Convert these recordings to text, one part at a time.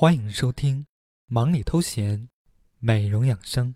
欢迎收听《忙里偷闲，美容养生》。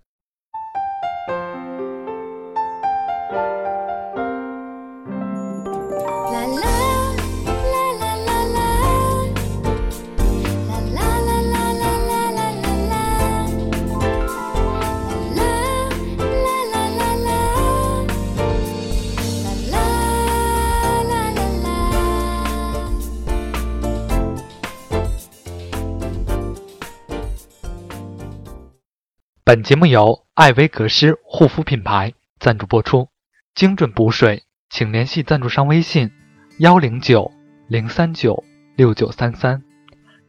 本节目由艾薇格诗护肤品牌赞助播出。精准补水，请联系赞助商微信：幺零九零三九六九三三，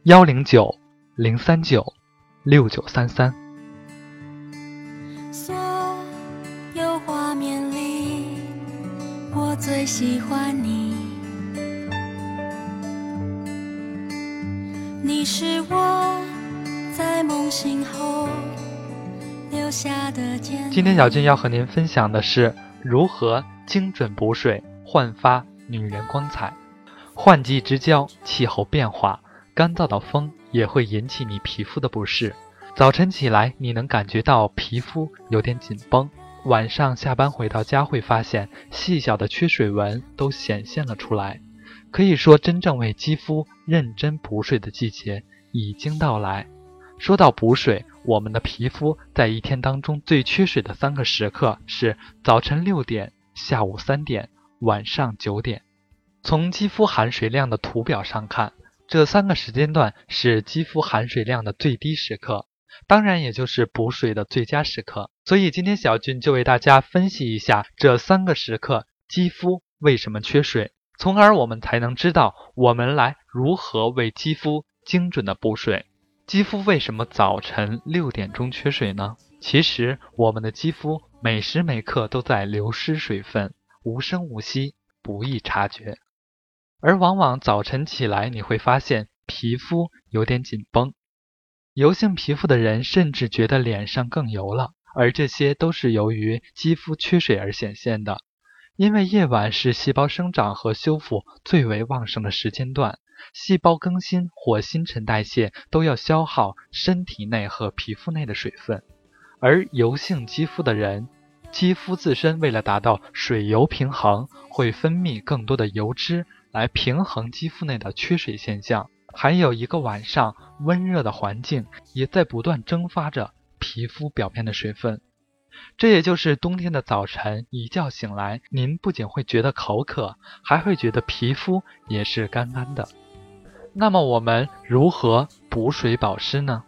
幺零九零三九六九三三。所有画面里，我最喜欢你。你是我在梦醒后今天小俊要和您分享的是如何精准补水，焕发女人光彩。换季之交，气候变化，干燥的风也会引起你皮肤的不适。早晨起来，你能感觉到皮肤有点紧绷；晚上下班回到家，会发现细小的缺水纹都显现了出来。可以说，真正为肌肤认真补水的季节已经到来。说到补水，我们的皮肤在一天当中最缺水的三个时刻是早晨六点、下午三点、晚上九点。从肌肤含水量的图表上看，这三个时间段是肌肤含水量的最低时刻，当然也就是补水的最佳时刻。所以今天小俊就为大家分析一下这三个时刻肌肤为什么缺水，从而我们才能知道我们来如何为肌肤精准的补水。肌肤为什么早晨六点钟缺水呢？其实我们的肌肤每时每刻都在流失水分，无声无息，不易察觉。而往往早晨起来，你会发现皮肤有点紧绷，油性皮肤的人甚至觉得脸上更油了，而这些都是由于肌肤缺水而显现的。因为夜晚是细胞生长和修复最为旺盛的时间段，细胞更新或新陈代谢都要消耗身体内和皮肤内的水分，而油性肌肤的人，肌肤自身为了达到水油平衡，会分泌更多的油脂来平衡肌肤内的缺水现象。还有一个晚上温热的环境也在不断蒸发着皮肤表面的水分。这也就是冬天的早晨，一觉醒来，您不仅会觉得口渴，还会觉得皮肤也是干干的。那么我们如何补水保湿呢？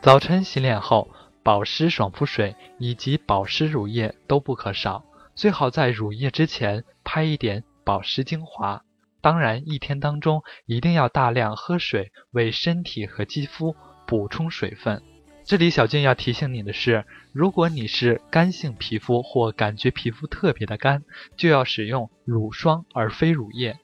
早晨洗脸后，保湿爽肤水以及保湿乳液都不可少，最好在乳液之前拍一点保湿精华。当然，一天当中一定要大量喝水，为身体和肌肤补充水分。这里小俊要提醒你的是，如果你是干性皮肤或感觉皮肤特别的干，就要使用乳霜而非乳液。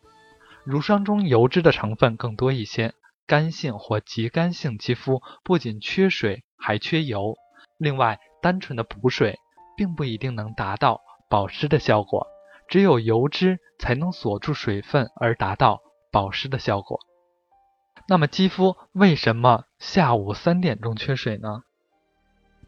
乳霜中油脂的成分更多一些，干性或极干性肌肤不仅缺水，还缺油。另外，单纯的补水并不一定能达到保湿的效果，只有油脂才能锁住水分而达到保湿的效果。那么肌肤为什么下午三点钟缺水呢？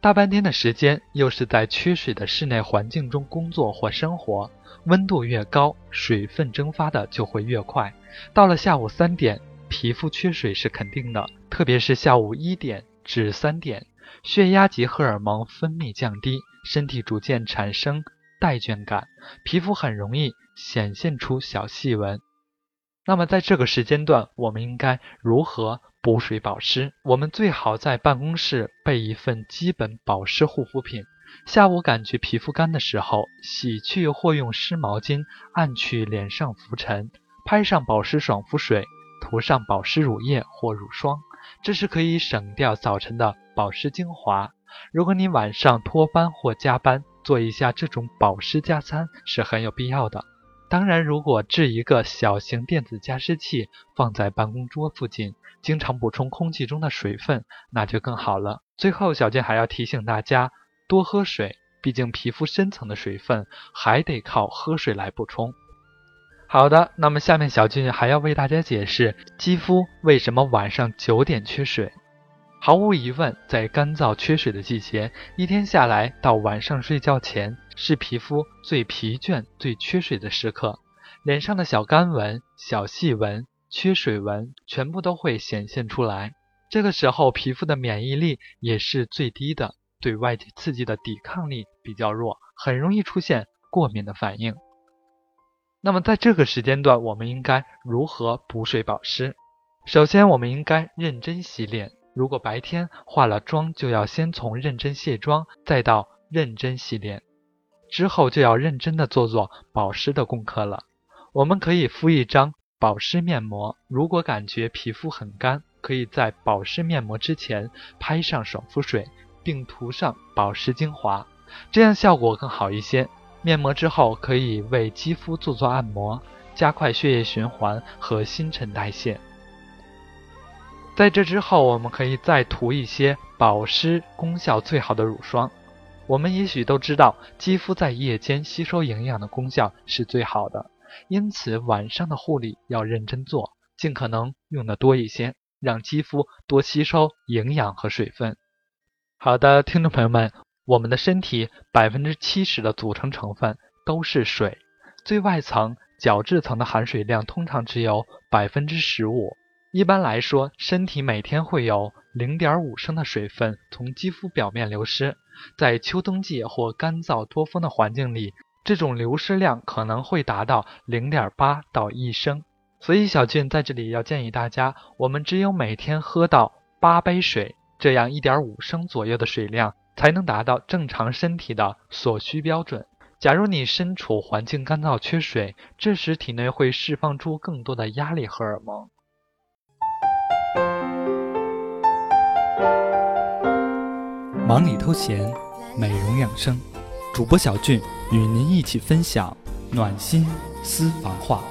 大半天的时间，又是在缺水的室内环境中工作或生活，温度越高，水分蒸发的就会越快。到了下午三点，皮肤缺水是肯定的，特别是下午一点至三点，血压及荷尔蒙分泌降低，身体逐渐产生怠倦感，皮肤很容易显现出小细纹。那么在这个时间段，我们应该如何补水保湿？我们最好在办公室备一份基本保湿护肤品。下午感觉皮肤干的时候，洗去或用湿毛巾按去脸上浮尘，拍上保湿爽肤水，涂上保湿乳液或乳霜，这是可以省掉早晨的保湿精华。如果你晚上脱班或加班，做一下这种保湿加餐是很有必要的。当然，如果置一个小型电子加湿器放在办公桌附近，经常补充空气中的水分，那就更好了。最后，小健还要提醒大家多喝水，毕竟皮肤深层的水分还得靠喝水来补充。好的，那么下面小俊还要为大家解释肌肤为什么晚上九点缺水。毫无疑问，在干燥缺水的季节，一天下来到晚上睡觉前，是皮肤最疲倦、最缺水的时刻。脸上的小干纹、小细纹、缺水纹全部都会显现出来。这个时候，皮肤的免疫力也是最低的，对外界刺激的抵抗力比较弱，很容易出现过敏的反应。那么，在这个时间段，我们应该如何补水保湿？首先，我们应该认真洗脸。如果白天化了妆，就要先从认真卸妆，再到认真洗脸，之后就要认真的做做保湿的功课了。我们可以敷一张保湿面膜，如果感觉皮肤很干，可以在保湿面膜之前拍上爽肤水，并涂上保湿精华，这样效果更好一些。面膜之后可以为肌肤做做按摩，加快血液循环和新陈代谢。在这之后，我们可以再涂一些保湿功效最好的乳霜。我们也许都知道，肌肤在夜间吸收营养的功效是最好的，因此晚上的护理要认真做，尽可能用的多一些，让肌肤多吸收营养和水分。好的，听众朋友们，我们的身体百分之七十的组成成分都是水，最外层角质层的含水量通常只有百分之十五。一般来说，身体每天会有零点五升的水分从肌肤表面流失。在秋冬季或干燥多风的环境里，这种流失量可能会达到零点八到一升。所以，小俊在这里要建议大家，我们只有每天喝到八杯水，这样一点五升左右的水量才能达到正常身体的所需标准。假如你身处环境干燥缺水，这时体内会释放出更多的压力荷尔蒙。忙里偷闲，美容养生，主播小俊与您一起分享暖心私房话。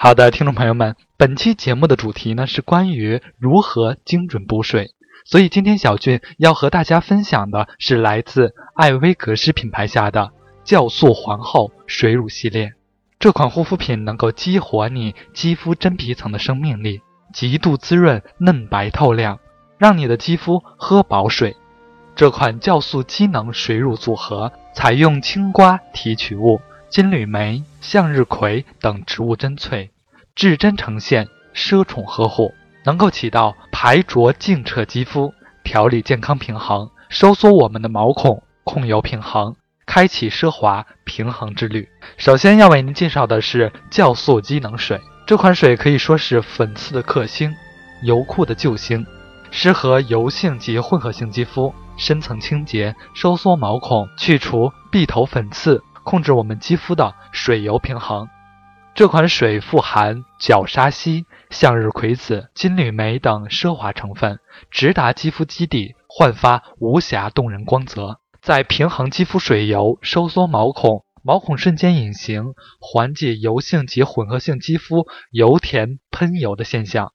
好的，听众朋友们，本期节目的主题呢是关于如何精准补水。所以今天小俊要和大家分享的是来自艾薇格诗品牌下的酵素皇后水乳系列。这款护肤品能够激活你肌肤真皮层的生命力，极度滋润、嫩白透亮，让你的肌肤喝饱水。这款酵素机能水乳组合采用青瓜提取物、金缕梅、向日葵等植物真萃，至臻呈现，奢宠呵护。能够起到排浊净澈肌肤、调理健康平衡、收缩我们的毛孔、控油平衡、开启奢华平衡之旅。首先要为您介绍的是酵素机能水，这款水可以说是粉刺的克星，油库的救星，适合油性及混合性肌肤，深层清洁、收缩毛孔、去除闭头粉刺，控制我们肌肤的水油平衡。这款水富含角鲨烯、向日葵籽、金缕梅等奢华成分，直达肌肤基底，焕发无瑕动人光泽。在平衡肌肤水油、收缩毛孔、毛孔瞬间隐形，缓解油性及混合性肌肤油田喷油的现象，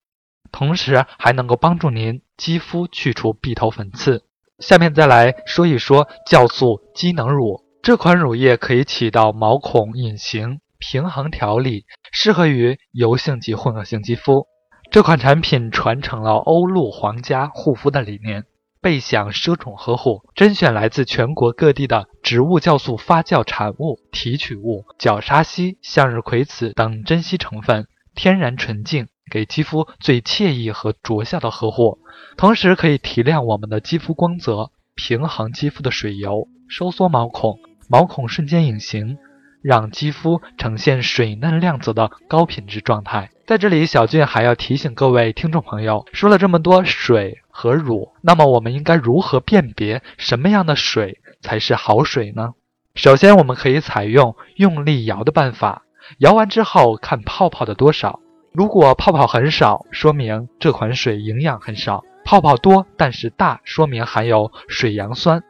同时还能够帮助您肌肤去除闭头粉刺。下面再来说一说酵素机能乳，这款乳液可以起到毛孔隐形。平衡调理适合于油性及混合性肌肤。这款产品传承了欧陆皇家护肤的理念，倍享奢宠呵护，甄选来自全国各地的植物酵素发酵产物、提取物、角鲨烯、向日葵籽等珍稀成分，天然纯净，给肌肤最惬意和着效的呵护。同时可以提亮我们的肌肤光泽，平衡肌肤的水油，收缩毛孔，毛孔瞬间隐形。让肌肤呈现水嫩亮泽的高品质状态。在这里，小俊还要提醒各位听众朋友，说了这么多水和乳，那么我们应该如何辨别什么样的水才是好水呢？首先，我们可以采用用力摇的办法，摇完之后看泡泡的多少。如果泡泡很少，说明这款水营养很少；泡泡多但是大，说明含有水杨酸。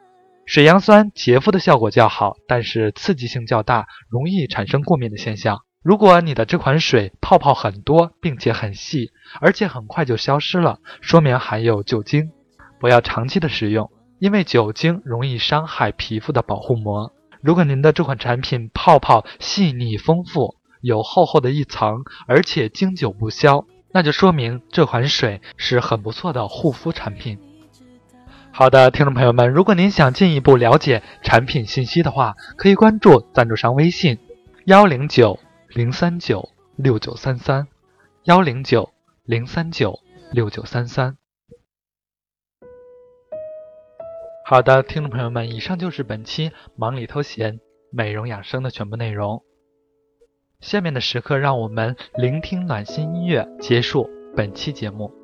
水杨酸洁肤的效果较好，但是刺激性较大，容易产生过敏的现象。如果你的这款水泡泡很多，并且很细，而且很快就消失了，说明含有酒精，不要长期的使用，因为酒精容易伤害皮肤的保护膜。如果您的这款产品泡泡细腻丰富，有厚厚的一层，而且经久不消，那就说明这款水是很不错的护肤产品。好的，听众朋友们，如果您想进一步了解产品信息的话，可以关注赞助商微信：幺零九。零三九六九三三，幺零九零三九六九三三。好的，听众朋友们，以上就是本期忙里偷闲美容养生的全部内容。下面的时刻，让我们聆听暖心音乐，结束本期节目。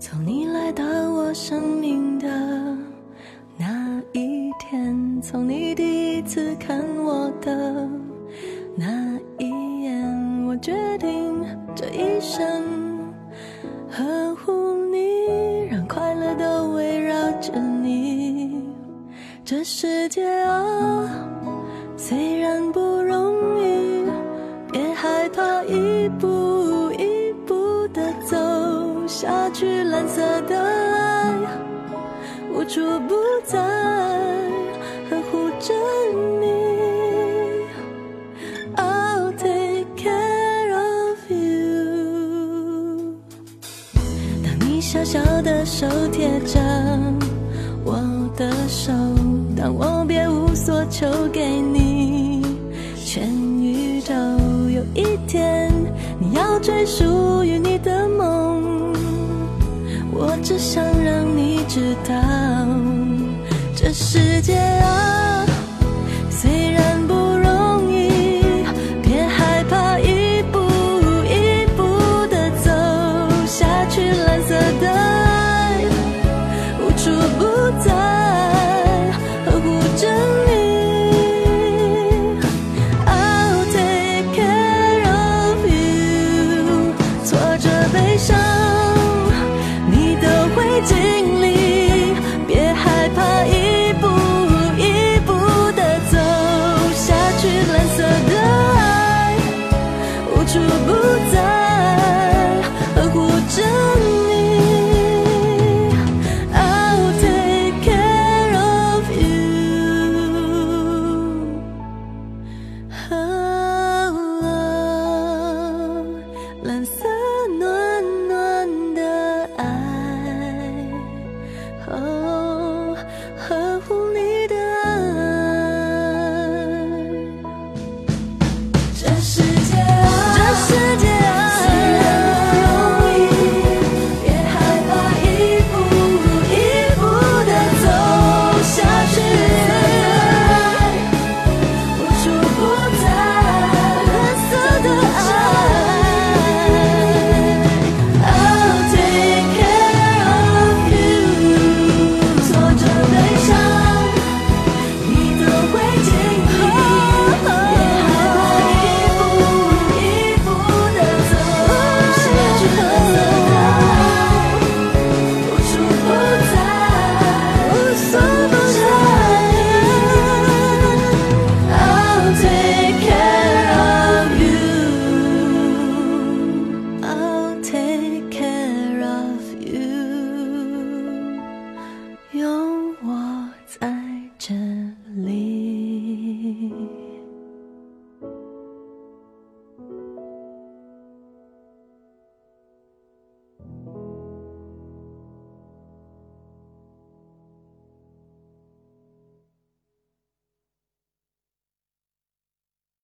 从你来到我生命的那一天，从你第一次看我的那一眼，我决定这一生呵护你，让快乐都围绕着你。这世界啊，虽然不容易，别害怕一步下去，蓝色的爱无处不在，呵护着你。I'll take care of you。当你小小的手贴着我的手，当我别无所求给你全宇宙，有一天你要追属于你知道，这世界哦，呵